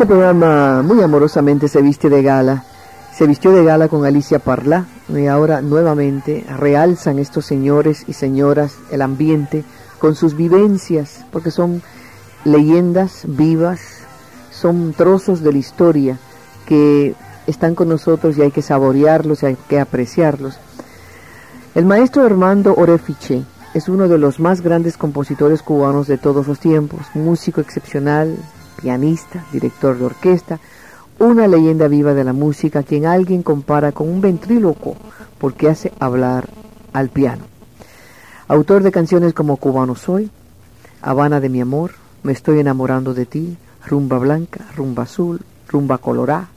Este programa muy amorosamente se viste de gala. Se vistió de gala con Alicia Parla y ahora nuevamente realzan estos señores y señoras el ambiente con sus vivencias, porque son leyendas vivas, son trozos de la historia que están con nosotros y hay que saborearlos y hay que apreciarlos. El maestro Armando Orefiche es uno de los más grandes compositores cubanos de todos los tiempos, músico excepcional, pianista, director de orquesta, una leyenda viva de la música, quien alguien compara con un ventríloco porque hace hablar al piano. Autor de canciones como Cubano Soy, Habana de mi amor, Me estoy enamorando de ti, Rumba Blanca, Rumba Azul, Rumba Colorá,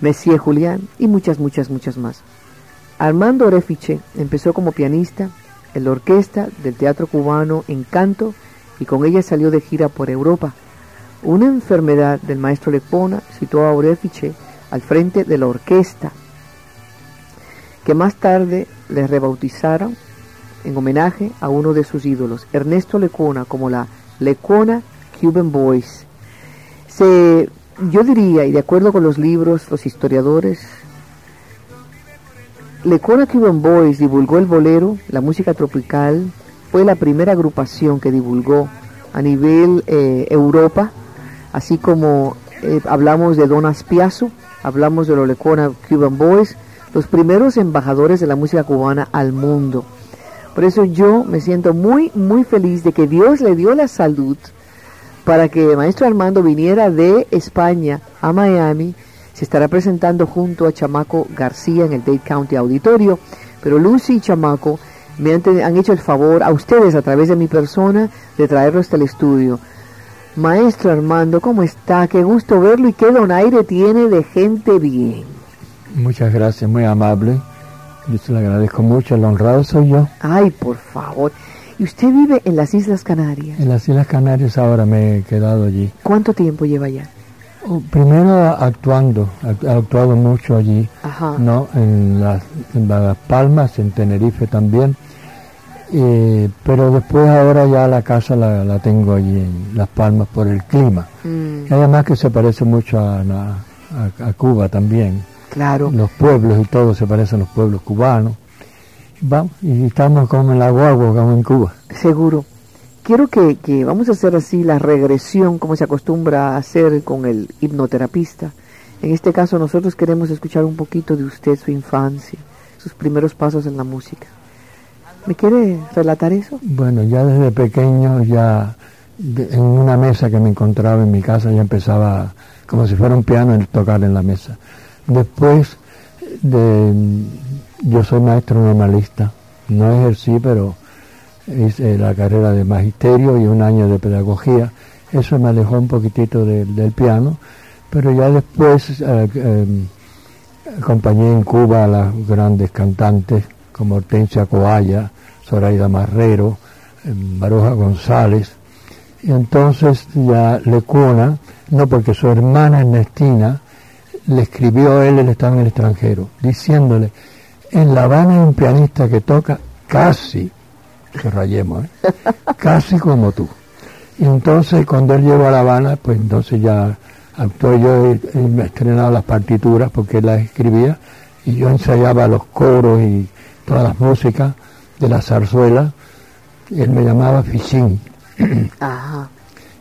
Messier Julián y muchas, muchas, muchas más. Armando Orefiche empezó como pianista en la orquesta del teatro cubano Encanto y con ella salió de gira por Europa una enfermedad del maestro Lepona situó a Orefiche al frente de la orquesta, que más tarde le rebautizaron en homenaje a uno de sus ídolos, Ernesto Lecona, como la Lecona Cuban Boys. Se, yo diría, y de acuerdo con los libros, los historiadores, Lecona Cuban Boys divulgó el bolero, la música tropical, fue la primera agrupación que divulgó a nivel eh, Europa así como eh, hablamos de Don Aspiazu, hablamos de Lolecona Cuban Boys, los primeros embajadores de la música cubana al mundo. Por eso yo me siento muy, muy feliz de que Dios le dio la salud para que el maestro Armando viniera de España a Miami. Se estará presentando junto a Chamaco García en el Dade County Auditorio. Pero Lucy y Chamaco me han, han hecho el favor a ustedes a través de mi persona de traerlo hasta el estudio. Maestro Armando, ¿cómo está? Qué gusto verlo y qué donaire tiene de gente bien. Muchas gracias, muy amable. Yo se lo agradezco mucho, el honrado soy yo. Ay, por favor. ¿Y usted vive en las Islas Canarias? En las Islas Canarias ahora me he quedado allí. ¿Cuánto tiempo lleva allá? Oh, primero actuando, he actuado mucho allí, Ajá. ¿no? En las, en las Palmas, en Tenerife también eh, pero después ahora ya la casa la, tengo allí en Las Palmas por el clima. Mm. Y además que se parece mucho a, a, Cuba también. Claro. Los pueblos y todo se parecen a los pueblos cubanos. Vamos, y estamos como en la guagua, como en Cuba. Seguro. Quiero que, que vamos a hacer así la regresión, como se acostumbra a hacer con el hipnoterapista. En este caso nosotros queremos escuchar un poquito de usted, su infancia, sus primeros pasos en la música. ¿Me quiere relatar eso? Bueno, ya desde pequeño, ya en una mesa que me encontraba en mi casa, ya empezaba como si fuera un piano el tocar en la mesa. Después, de, yo soy maestro normalista, no ejercí, pero hice la carrera de magisterio y un año de pedagogía. Eso me alejó un poquitito del piano, pero ya después eh, eh, acompañé en Cuba a las grandes cantantes como Hortensia Coalla, Zoraida Marrero, Baroja González. Y entonces ya Lecuna, no porque su hermana Ernestina le escribió a él, él estaba en el extranjero, diciéndole, en La Habana hay un pianista que toca casi, que rayemos, ¿eh? casi como tú. Y entonces cuando él llegó a La Habana, pues entonces ya actuó yo me estrenaba las partituras porque él las escribía y yo ensayaba los coros y todas las músicas de la zarzuela. Él me llamaba Fichín. Ajá.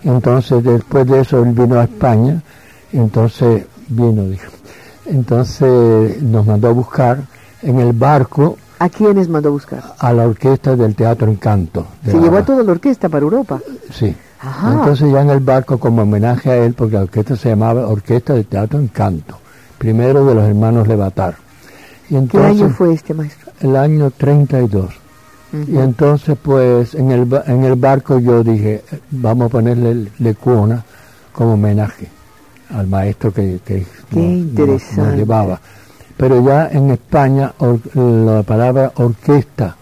Entonces después de eso él vino a España, entonces vino, dijo. Entonces nos mandó a buscar en el barco ¿A quiénes mandó a buscar? a la orquesta del Teatro Encanto. de Se La llevó a toda la orquesta para Europa. Sí. Ajá. Entonces ya en el barco como homenaje a él, porque la orquesta se llamaba Orquesta del Teatro Encanto, primero de los hermanos Levatar. Y ¿Qué año fue este maestro? El año 32. Y Ujú. entonces pues en el, en el barco yo dije, vamos a ponerle Lecuona como homenaje al maestro que, que nos- llevaba. Pero ya en España or- la palabra orquesta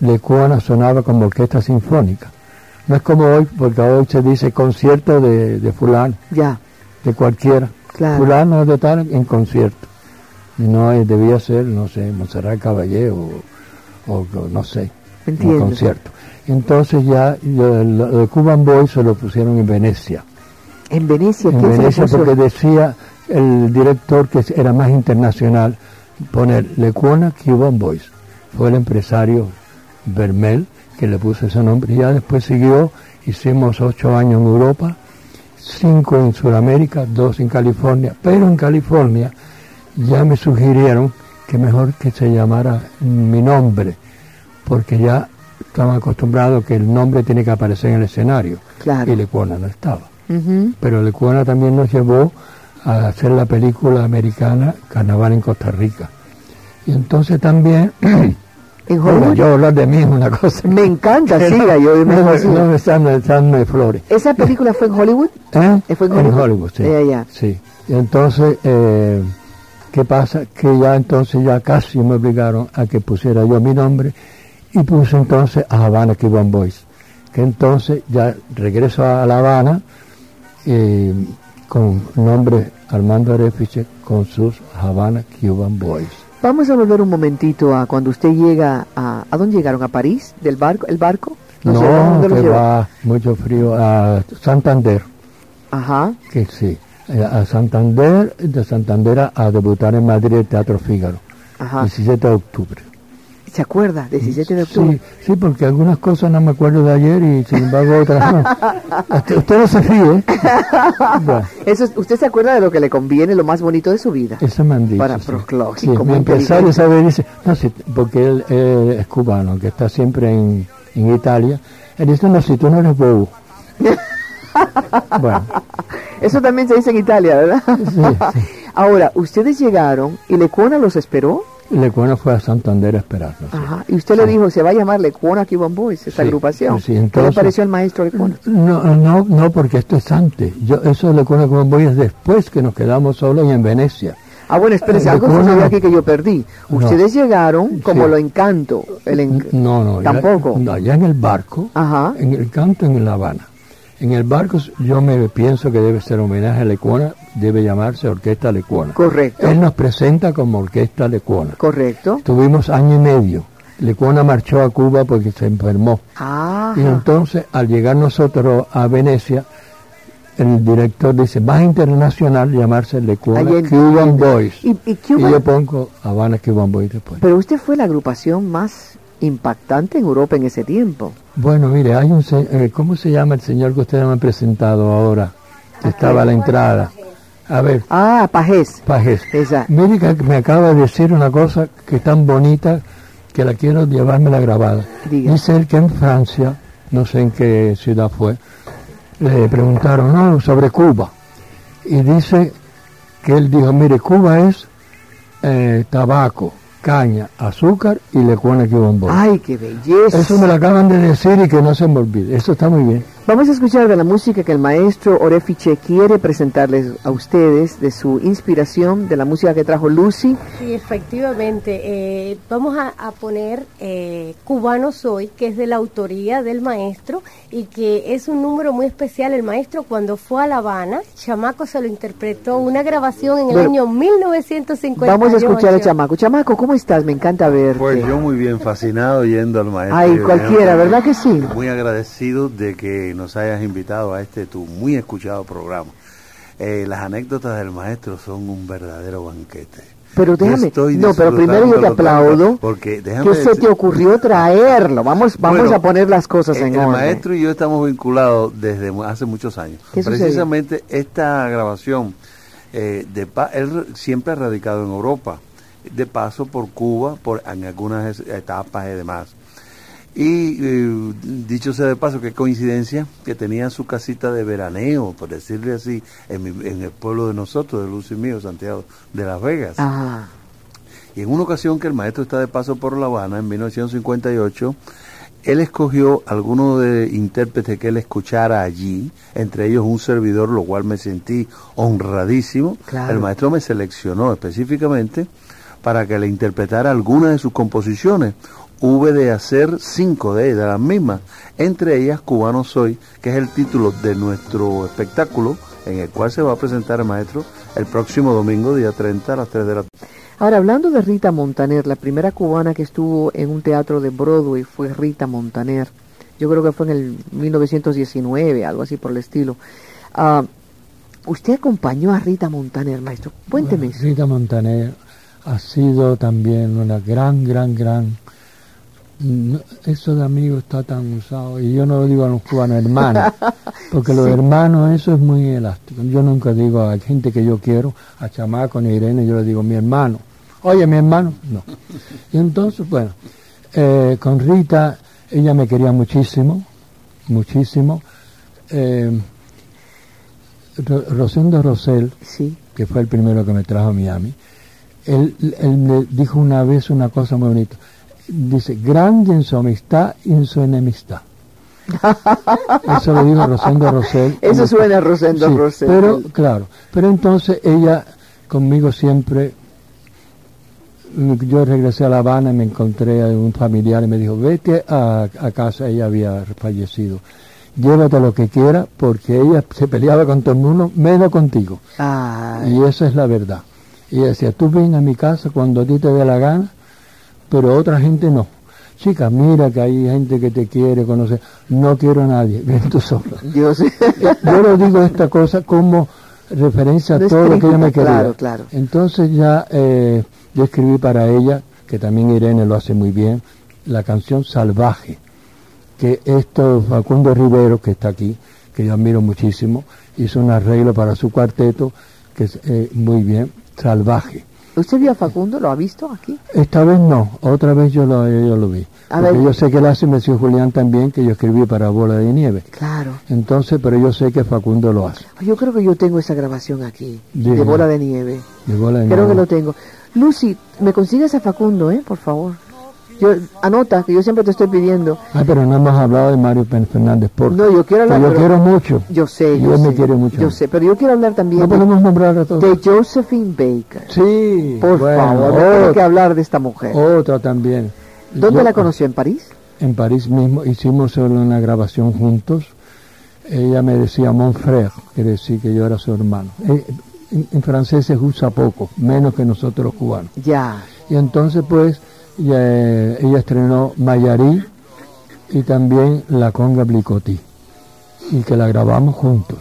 Lecuona sonaba como orquesta sinfónica. No es como hoy, porque hoy se dice concierto de, de fulano, Ya, de cualquiera. claro. Fulano de tal en concierto. Y no eh, debía ser, no sé, Monserrat Caballé o, no sé, un Entiendo. concierto. Entonces ya lo de Cuban Boys se lo pusieron en Venecia. En Venecia, En ¿quién se Venecia porque decía el director que era más internacional poner Lecuona Cuban Boys. Fue el empresario Bermel que le puso ese nombre. Ya después siguió, hicimos ocho años en Europa, cinco en Sudamérica, dos en California. Pero en California ya me sugirieron que mejor que se llamara mi nombre, porque ya estaban acostumbrados que el nombre tiene que aparecer en el escenario. Claro. Y Lecuona no estaba Ujú. pero Lecuona también nos llevó a hacer la película americana Carnaval en Costa Rica. Y entonces también, En bueno, yo hablar de mí es una cosa. Me encanta, que siga, yo me no, no echando de flores. ¿Esa película fue en Hollywood? ¿Eh? ¿Eh, fue en Hollywood? sí. Eh, ya. Sí. Y entonces, eh, ¿qué pasa? Que ya entonces ya casi me obligaron a que pusiera yo mi nombre y puse entonces a Habana Cuban Boys. Que entonces ya regreso a La Habana eh, con nombre Armando Arefiche con sus Habana Cuban Boys. Vamos a volver un momentito a cuando usted llega a... ¿A dónde llegaron? ¿A París? ¿Del barco? ¿El barco? No, sé, ¿a dónde los que va mucho frío a Santander, Ajá. que sí, a Santander, de Santander a, a debutar en Madrid el Teatro Fígaro, Ajá. 17 de octubre. ¿Se acuerda? 17 de octubre. Sí, sí, porque algunas cosas no me acuerdo de ayer y sin embargo otras no. Usted, no se fíe. ¿eh? Bueno, Eso, es- ¿Usted se acuerda de lo que le conviene, lo más bonito de su vida? eso me han dicho. Para sí. Sí, muy mi empresario sabe, dice, no, sí, porque él, él es cubano, que está siempre en, en Italia. Él dice, no, si tú no eres bobo. bueno, Eso también se dice en Italia, ¿verdad? sí, sí. Ahora, ustedes llegaron y Lecuona los esperó. Lecuona fue a Santander a esperarnos. Ajá. Y usted le dijo, se va a llamar Lecuona Cuban Boys, esta Sí, agrupación. sí, ¿Qué le entonces- pareció al maestro Lecuona? No, no, no, porque esto es antes. Yo, eso de Lecuona como voy es después que nos quedamos solos y en Venecia. Ah, bueno, espérese, Eh, algo sucedió aquí que yo perdí. No. Ustedes llegaron como Sí. lo encanto. El en- No, no. ya- Tampoco. no, ya en el barco, Ajá. en el canto en La Habana. En el barco yo me pienso que debe ser homenaje a Lecuona, debe llamarse Orquesta Lecuona. Correcto. Él nos presenta como Orquesta Lecuona. Correcto. Tuvimos año y medio. Lecuona marchó a Cuba porque se enfermó. Ajá. Y entonces, al llegar nosotros a Venecia, el director dice, vas a internacional llamarse Lecuona Cuban Boys. Y, y Y yo pongo Habana Cuban Boys después. Pero usted fue la agrupación más impactante en Europa en ese tiempo. Bueno, mire, hay un eh, ¿cómo se llama el señor que ustedes me han presentado ahora? Que estaba a la entrada. A ver, Ah, Pajés. Pajes. Esa. Mire que me acaba de decir una cosa que es tan bonita que la quiero llevármela grabada. Diga. Dice él que en Francia, no sé en qué ciudad fue, le preguntaron no, sobre Cuba. Y dice que él dijo, mire, Cuba es eh, tabaco, caña, azúcar y lecuona Cuban Boy. Ay, qué belleza. Eso me lo acaban de decir y que no se me olvide. Eso está muy bien. Vamos a escuchar de la música que el maestro Orefiche quiere presentarles a ustedes, de su inspiración, de la música que trajo Lucy. Sí, efectivamente. eh, vamos a, a poner eh, Cubano Soy, que es de la autoría del maestro y que es un número muy especial. El maestro cuando fue a La Habana, Chamaco se lo interpretó, una grabación en el Bueno, año 1958. Vamos a escuchar a Chamaco. Chamaco, ¿cómo estás? Me encanta verte. Pues yo muy bien fascinado yendo al maestro. Ay, cualquiera, ¿verdad que sí? Muy agradecido de que nos hayas invitado a este tu muy escuchado programa. Eh, las anécdotas del maestro son un verdadero banquete. Pero déjame, no, pero primero yo te aplaudo. Porque déjame ¿Qué se decir- te ocurrió traerlo? Vamos, vamos Bueno, a poner las cosas el, en el orden. maestro y yo estamos vinculados desde hace muchos años. Precisamente esta grabación, eh, de pa- él siempre ha radicado en Europa, de paso por Cuba, por en algunas etapas y demás. Y eh, dicho sea de paso, qué coincidencia que tenía su casita de veraneo, por decirle así, en, mi- en el pueblo de nosotros, de Luz y mío, Santiago de Las Vegas. Ah, Y en una ocasión que el maestro está de paso por La Habana, en 1958, él escogió algunos de intérpretes que él escuchara allí, entre ellos un servidor, lo cual me sentí honradísimo. Claro. El maestro me seleccionó específicamente para que le interpretara algunas de sus composiciones. Hube de hacer cinco de ellas, de las mismas, entre ellas Cubano Soy, que es el título de nuestro espectáculo, en el cual se va a presentar el maestro el próximo domingo, día 30, a las 3 de la Ahora, hablando de Rita Montaner, la primera cubana que estuvo en un teatro de Broadway fue Rita Montaner. Yo creo que fue en el 1919, algo así por el estilo. Ah, usted acompañó a Rita Montaner, maestro. Cuénteme. Bueno, Rita Montaner ha sido también una gran, gran, gran... no, eso de amigo está tan usado, y yo no lo digo a los cubanos hermanos, porque los hermanos, eso es muy elástico. Yo nunca digo a gente que yo quiero, a Chamaco ni a Irene, yo le digo mi hermano. Oye, mi hermano, no. Y entonces, bueno, eh, con Rita, ella me quería muchísimo, muchísimo. Eh, Ro- Rosendo Rosell, Sí. que fue el primero que me trajo a Miami, él, él me dijo una vez una cosa muy bonita. Dice, grande en su amistad y en su enemistad. Eso lo dijo Rosendo Rosell. Eso suena a Rosendo Sí, Rosell. Pero, claro, pero entonces ella conmigo siempre, yo regresé a La Habana y me encontré a un familiar y me dijo, vete a, a casa, ella había fallecido, llévate lo que quiera porque ella se peleaba con todo el mundo, menos contigo. Ay, Y esa es la verdad. Y ella decía, tú ven a mi casa cuando a ti te dé la gana, pero otra gente no. Chica, mira que hay gente que te quiere conocer. No quiero a nadie, ven tú sola. Dios. Yo le digo esta cosa como referencia a todo lo que ella me quería. claro, claro. Entonces ya eh, yo escribí para ella, que también Irene lo hace muy bien, la canción Salvaje, que esto Facundo Rivero, que está aquí, que yo admiro muchísimo, hizo un arreglo para su cuarteto, que es eh, muy bien, Salvaje. ¿Usted vio a Facundo? ¿Lo ha visto aquí? Esta vez no, otra vez yo lo, yo lo vi. A Porque ver. yo sé que él hace Messi Julián también, que yo escribí para Bola de Nieve. Claro. Entonces, pero yo sé que Facundo lo hace. Yo creo que yo tengo esa grabación aquí, de bola de nieve. de Bola de Creo Nieve. que lo tengo. Lucy, ¿me consigues a Facundo, eh? Por favor. Yo, anota, que yo siempre te estoy pidiendo. Ah, pero no hemos hablado de Mario Fernández Porto. No, yo quiero hablar... yo pero- quiero mucho. Yo sé, Y yo él me sé. quiere mucho. Yo sé, pero yo quiero hablar también No de, podemos nombrar a todos. de Josephine Baker. Sí, Por bueno, favor, tengo que hablar de esta mujer. otra también. ¿Dónde Yo- la conoció? ¿En París? En París mismo hicimos solo una grabación juntos. Ella me decía mon frère, quiere decir que yo era su hermano. Eh, En, en francés se usa poco, menos que nosotros los cubanos. Ya. Y entonces pues ella, ella estrenó Mayarí y también La Conga Blicotti y que la grabamos juntos.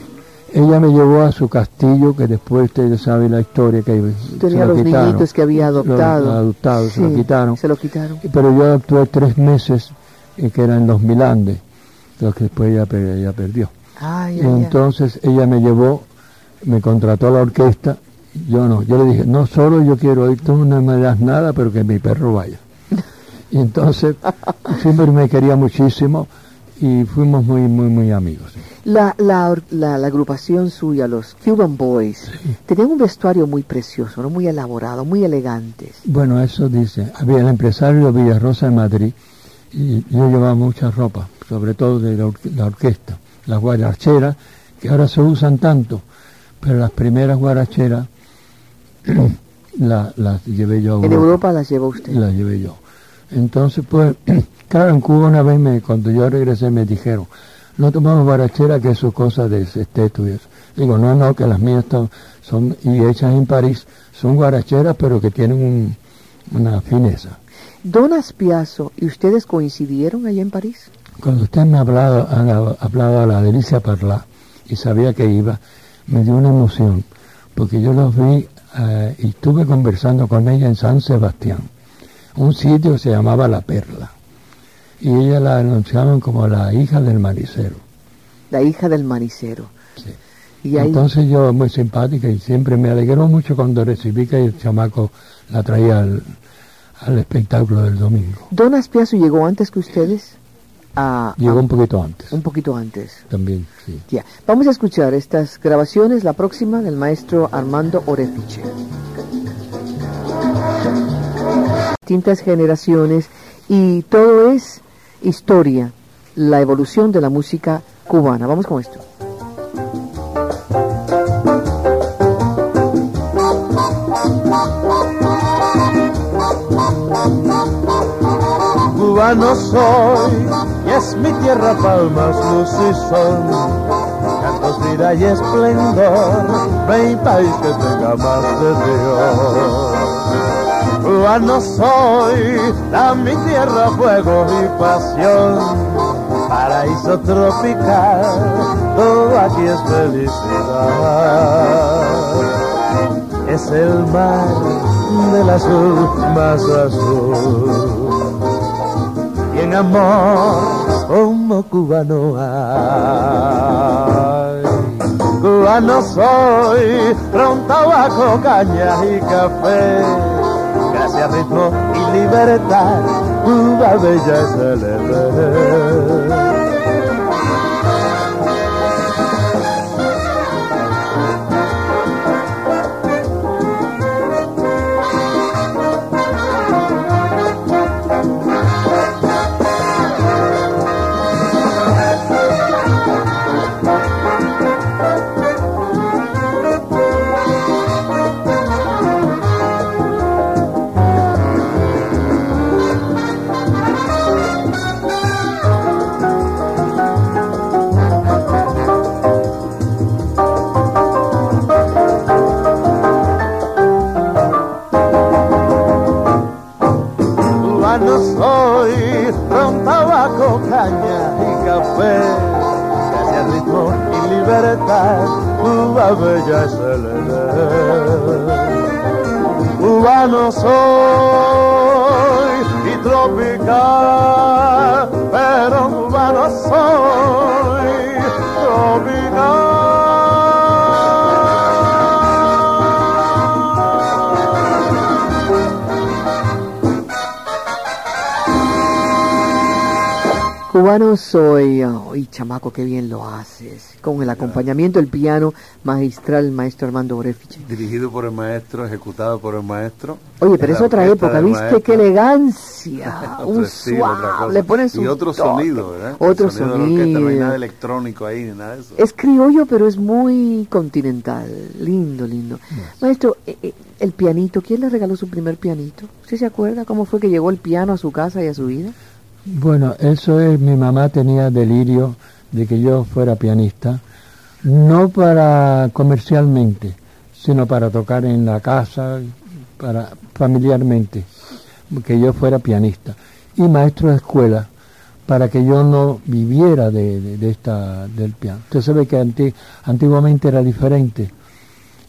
Ella me llevó a su castillo, que después ustedes saben la historia que se Tenía lo los quitaron. niñitos que había adoptado. Los adoptados, se lo quitaron. Se lo quitaron. Pero yo actué tres meses, eh, que eran los Milandes, lo que después ella, ella perdió. Ay, Y ay, ay. entonces ella me llevó, me contrató a la orquesta, yo no, yo le dije, no solo yo quiero ir, tú no me das nada, pero que mi perro vaya. Y entonces siempre me quería muchísimo y fuimos muy, muy, muy amigos. La, la, la, la agrupación suya, los Cuban Boys, tenían un vestuario muy precioso, ¿no? muy elaborado, muy elegantes. Bueno, eso dice, había el empresario de Villarrosa en Madrid y yo llevaba mucha ropa, sobre todo de la, orque- la orquesta, las guaracheras, que ahora se usan tanto, pero las primeras guaracheras la- las llevé yo a En Europa las llevó usted. las llevé yo. Entonces, pues, claro, en Cuba una vez, me, cuando yo regresé, me dijeron, no tomamos guarachera, que eso es cosa de esteto y eso. Digo, no, no, que las mías to- son, y hechas en París, son guaracheras, pero que tienen un- una fineza. Don Aspiazo, ¿y ustedes coincidieron allá en París? Cuando usted me ha hablado, ha hablado a la Delicia Parla y sabía que iba, me dio una emoción, porque yo los vi eh, y estuve conversando con ella en San Sebastián, un sitio se llamaba La Perla, y ella la anunciaban como la hija del maricero. La hija del maricero. Sí. Y Entonces yo, muy simpática, y siempre me alegró mucho cuando recibí que el chamaco la traía al, al espectáculo del domingo. ¿Don Aspiazu llegó antes que ustedes? Llegó un poquito antes. Un poquito antes. También, sí. Ya. Vamos a escuchar estas grabaciones, la próxima del maestro Armando Orefiche. Distintas generaciones y todo es historia, la evolución de la música cubana. Vamos con esto. Cubano soy y es mi tierra palmas, luz y sol, cantos, vida y esplendor, país que tenga más de Dios. Cubano soy, da mi tierra fuego y pasión, paraíso tropical, todo aquí es felicidad. Es el mar del azul más azul y en amor como cubano hay. Cubano soy, pronto tabaco, caña y café, gracias ritmo y libertad, Cuba bella es el Cubano soy, ay chamaco, qué bien lo haces, con el acompañamiento del piano magistral maestro Armando Orefiche. Dirigido por el maestro, ejecutado por el maestro. Oye, pero es otra época, ¿viste? Qué elegancia, un suave, le pones Y otro sonido, ¿verdad? Otro sonido. no hay nada electrónico ahí, ni nada de eso. Es criollo, pero es muy continental, lindo, lindo. Maestro, eh, eh, el pianito, ¿quién le regaló su primer pianito? ¿Usted se acuerda cómo fue que llegó el piano a su casa y a su vida? Bueno, eso es, mi mamá tenía delirio de que yo fuera pianista, no para comercialmente, sino para tocar en la casa, para familiarmente, que yo fuera pianista. Y maestro de escuela, para que yo no viviera de, esta, del piano. Usted sabe que antiguamente era diferente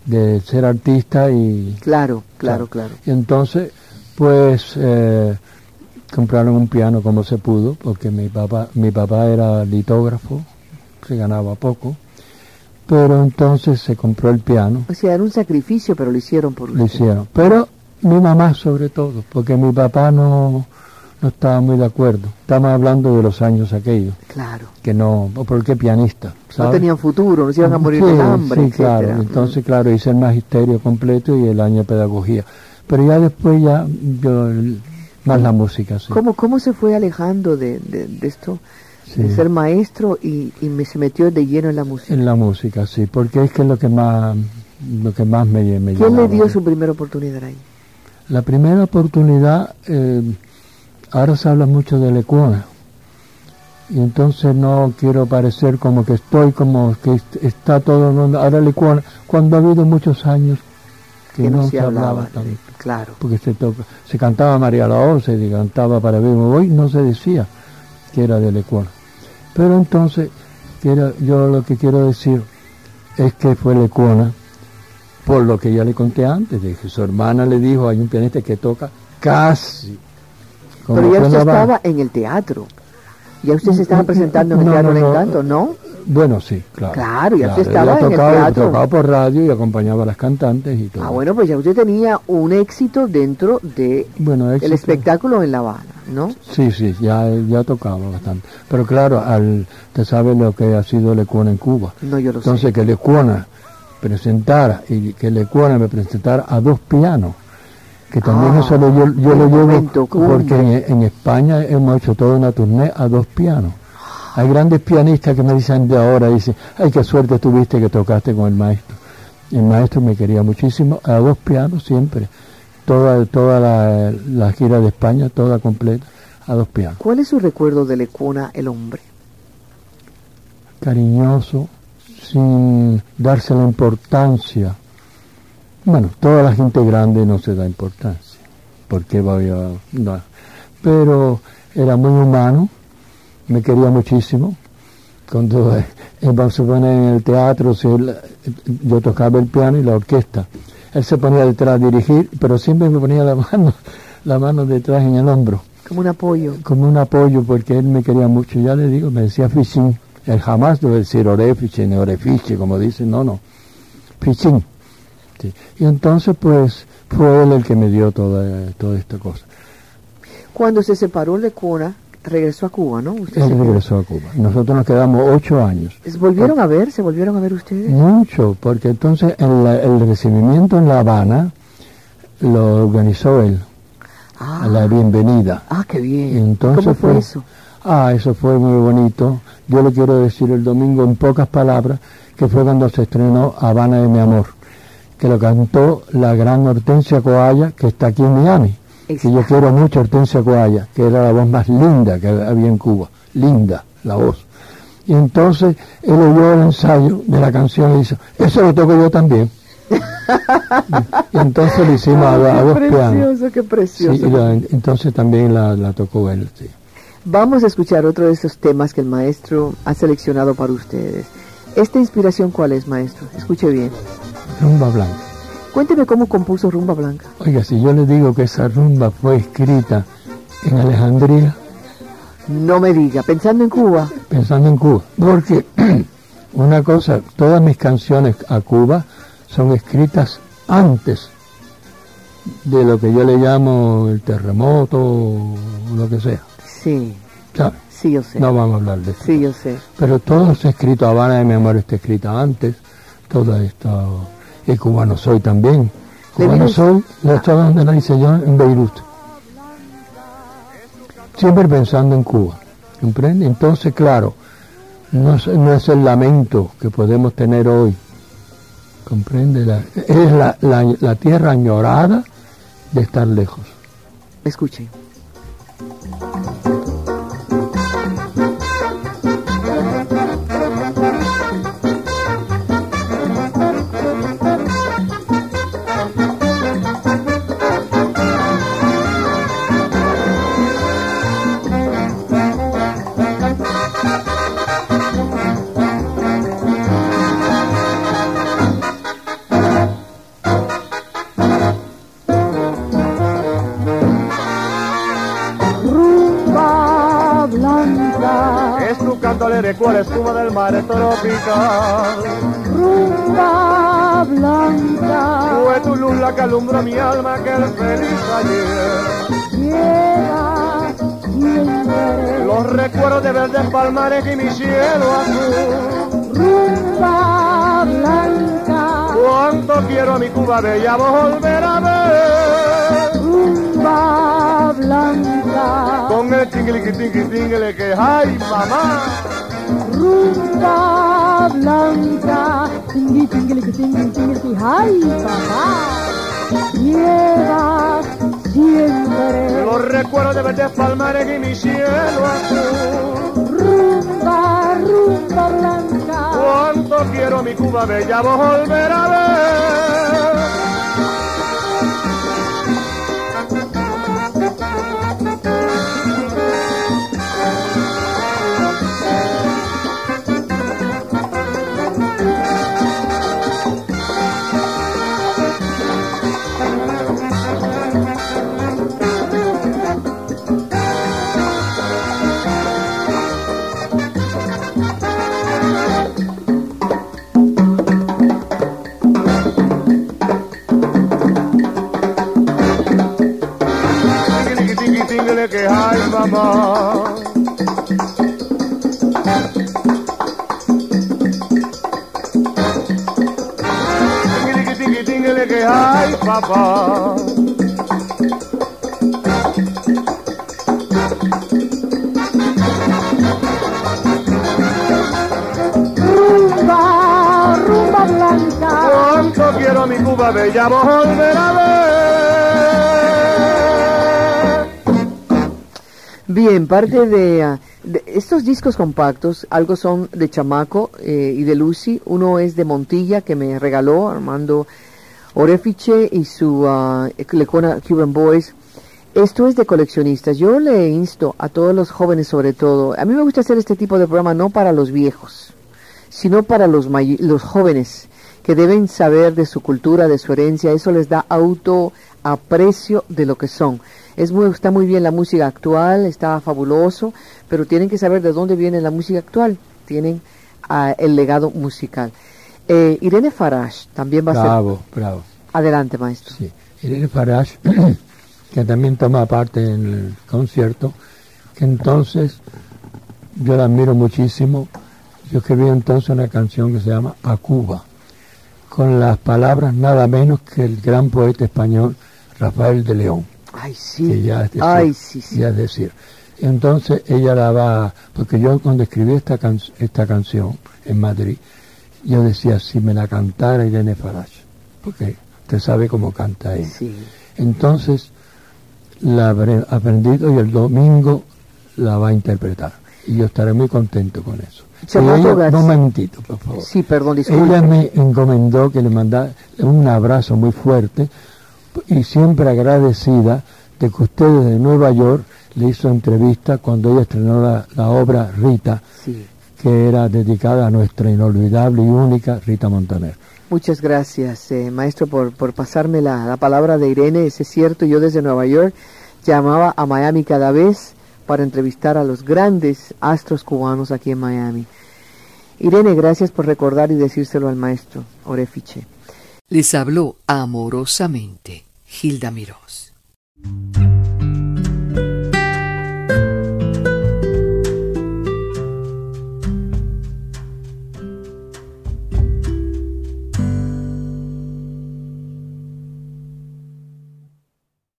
de ser artista y... Claro, claro, claro. Y entonces, pues... Eh, compraron un piano como se pudo, porque mi papá, mi papá era litógrafo, se ganaba poco, pero entonces se compró el piano. O sea, era un sacrificio, pero lo hicieron por Lo hicieron, pero mi mamá sobre todo, porque mi papá no, no estaba muy de acuerdo. Estamos hablando de los años aquellos. Claro. Que no, porque pianista. No tenían futuro, no se iban a morir de hambre. Sí, claro. Entonces, claro, hice el magisterio completo y el año de pedagogía. Pero ya después ya yo más la música, sí. ¿Cómo, cómo se fue alejando de, de, esto? De ser maestro y, y me, se metió de lleno en la música. En la música, sí, porque es que es lo que más, lo que más me, me ¿Quién le dio su primera oportunidad ahí? La primera oportunidad, eh, ahora se habla mucho de Lecuona, y entonces no quiero parecer como que estoy como que está todo el mundo, ahora Lecuona, cuando ha habido muchos años que, no, se, hablaba. Claro. Porque se, toca, se cantaba María la Once, se cantaba para Vivo Hoy, no se decía que era de Lecuona. Pero entonces, quiero, yo lo que quiero decir es que fue Lecuona, por lo que ya le conté antes, de que su hermana le dijo, hay un pianista que toca casi. como Pero ya usted estaba en el teatro. Ya usted se estaba presentando en el no, Teatro no, del. Encanto, ¿no? Bueno, sí, claro. Claro, ya usted Él estaba en el teatro. por radio y acompañaba a las cantantes y todo. Ah, bueno, pues ya usted tenía un éxito dentro de Bueno, el éxito. espectáculo en La Habana, ¿no? Sí, sí, ya, ya tocaba bastante. Pero claro, al, te sabe lo que ha sido Lecuona en Cuba. No, yo lo Entonces sé. que Lecuona presentara y que Lecuona me presentara a dos pianos, que también Ah, eso lo, yo, yo el lo llevo momento porque en, en España hemos hecho toda una tournée a dos pianos. Hay grandes pianistas que me dicen de ahora, dicen, ay, qué suerte tuviste que tocaste con el maestro. El maestro me quería muchísimo, a dos pianos siempre. Toda, toda la, la gira de España, toda completa, a dos pianos. ¿Cuál es su recuerdo de Lecuna, el hombre? cariñoso, sin darse la importancia. Bueno, toda la gente grande no se da importancia, porque voy a... no. Pero era muy humano, me quería muchísimo. Cuando eh, vamos a poner en el teatro, si él- yo tocaba el piano y la orquesta. Él se ponía detrás a dirigir, pero siempre me ponía la mano, la mano detrás en el hombro Como un apoyo. como un apoyo porque él me quería mucho. Ya le digo, me decía Fichín. Él jamás debe decir orefiche ni orefiche, como dicen, no, no. Fichín. Sí. Y entonces, pues, fue él el que me dio toda, toda esta cosa. Cuando se separó Lecuna, regresó a Cuba, ¿no? Usted Él regresó a Cuba. Nosotros nos quedamos ocho años. ¿Se ¿Volvieron a ver? ¿Se volvieron a ver ustedes? Mucho, porque entonces el, el recibimiento en La Habana lo organizó él, Ah, la bienvenida. ah, qué bien. Entonces ¿Cómo fue fue- eso? Ah, eso fue muy bonito. Yo le quiero decir el domingo en pocas palabras que fue cuando se estrenó Habana de mi amor, que lo cantó la gran Hortensia Coalla, que está aquí en Miami. Que yo Exacto. quiero mucho a Hortensia Coalla, que era la voz más linda que había en Cuba. Linda, la voz. Y entonces él oyó el ensayo de la canción y dice, eso lo toco yo también. y entonces le hicimos a, a dos qué pianos. precioso, qué Sí, precioso. y la- entonces también la, la tocó él, sí. Vamos a escuchar otro de esos temas que el maestro ha seleccionado para ustedes. ¿Esta inspiración cuál es, maestro? Escuche bien. Rumba Blanca. Cuénteme cómo compuso Rumba Blanca. Oiga, si yo le digo que esa rumba fue escrita en Alejandría, No me diga, pensando en Cuba. pensando en Cuba, porque una cosa, todas mis canciones a Cuba son escritas antes de lo que yo le llamo el terremoto o lo que sea. Sí, ¿sabe? sí, yo sé. No vamos a hablar de eso. Sí, yo sé. Pero todo está escrito, Habana de mi amor está escrita antes, todo esto, y cubano soy también. Cubano soy, la historia donde la yo en Beirut. Siempre pensando en Cuba, ¿comprende? Entonces, claro, no es, no es el lamento que podemos tener hoy, ¿comprende? La- es la, la, la tierra añorada de estar lejos. Escuchen. La espuma del mar tropical. rumba blanca, Fue tu luz la que alumbró mi alma aquel feliz ayer. llega siempre, Los recuerdos de verdes palmares y mi cielo azul. rumba blanca, Cuánto quiero a mi Cuba bella volver a ver. rumba blanca, Con el tingliqui tingui tingle que ay mamá. Rumba blanca, tingui tingui tingui tingui ay papá, llega siempre, Los recuerdos de verdes palmares y mi cielo azul. rumba, rumba blanca. Cuánto quiero mi Cuba bella volver a ver. Papá. Rumba, rumba blanca. Cuánto quiero mi Cuba bella volver a ver. Bien, parte de, de estos discos compactos, algo son de Chamaco eh, y de Lucy, uno es de Montilla que me regaló Armando Orefiche y su ah, Lecona Cuban Boys. Esto es de coleccionistas. Yo le insto a todos los jóvenes sobre todo, a mí me gusta hacer este tipo de programa no para los viejos, sino para los, los jóvenes que deben saber de su cultura, de su herencia, eso les da autoaprecio de lo que son. Es muy, está muy bien la música actual, está fabuloso, pero tienen que saber de dónde viene la música actual, tienen ah, el legado musical. Eh, Irene Farage también va a ser... Bravo, bravo. Adelante, maestro. Sí. Irene Farage, que también toma parte en el concierto, que entonces yo la admiro muchísimo. Yo escribí entonces una canción que se llama A Cuba, con las palabras nada menos que el gran poeta español Rafael de León, Ay, que sí. ya es decir, Ay, sí, sí. ya es decir. Entonces ella la va, porque yo cuando escribí esta, can- esta canción en Madrid, yo decía, si me la cantara Irene Farage, porque usted sabe cómo canta ella. Sí. Entonces la habré aprendido y el domingo la va a interpretar. Y yo estaré muy contento con eso. Ella- García. un momentito, por favor. Sí, perdón, disculpe. Ella me encomendó que le mandara un abrazo muy fuerte y siempre agradecida de que usted desde Nueva York le hizo entrevista cuando ella estrenó la, la obra Rita, Sí. Que era dedicada a nuestra inolvidable y única Rita Montaner. Muchas gracias, eh, maestro, por, por pasarme la, la palabra de Irene. Ese es cierto, yo desde Nueva York llamaba a Miami cada vez para entrevistar a los grandes astros cubanos aquí en Miami. Irene, gracias por recordar y decírselo al maestro Orefiche. Les habló amorosamente Hilda Mirós.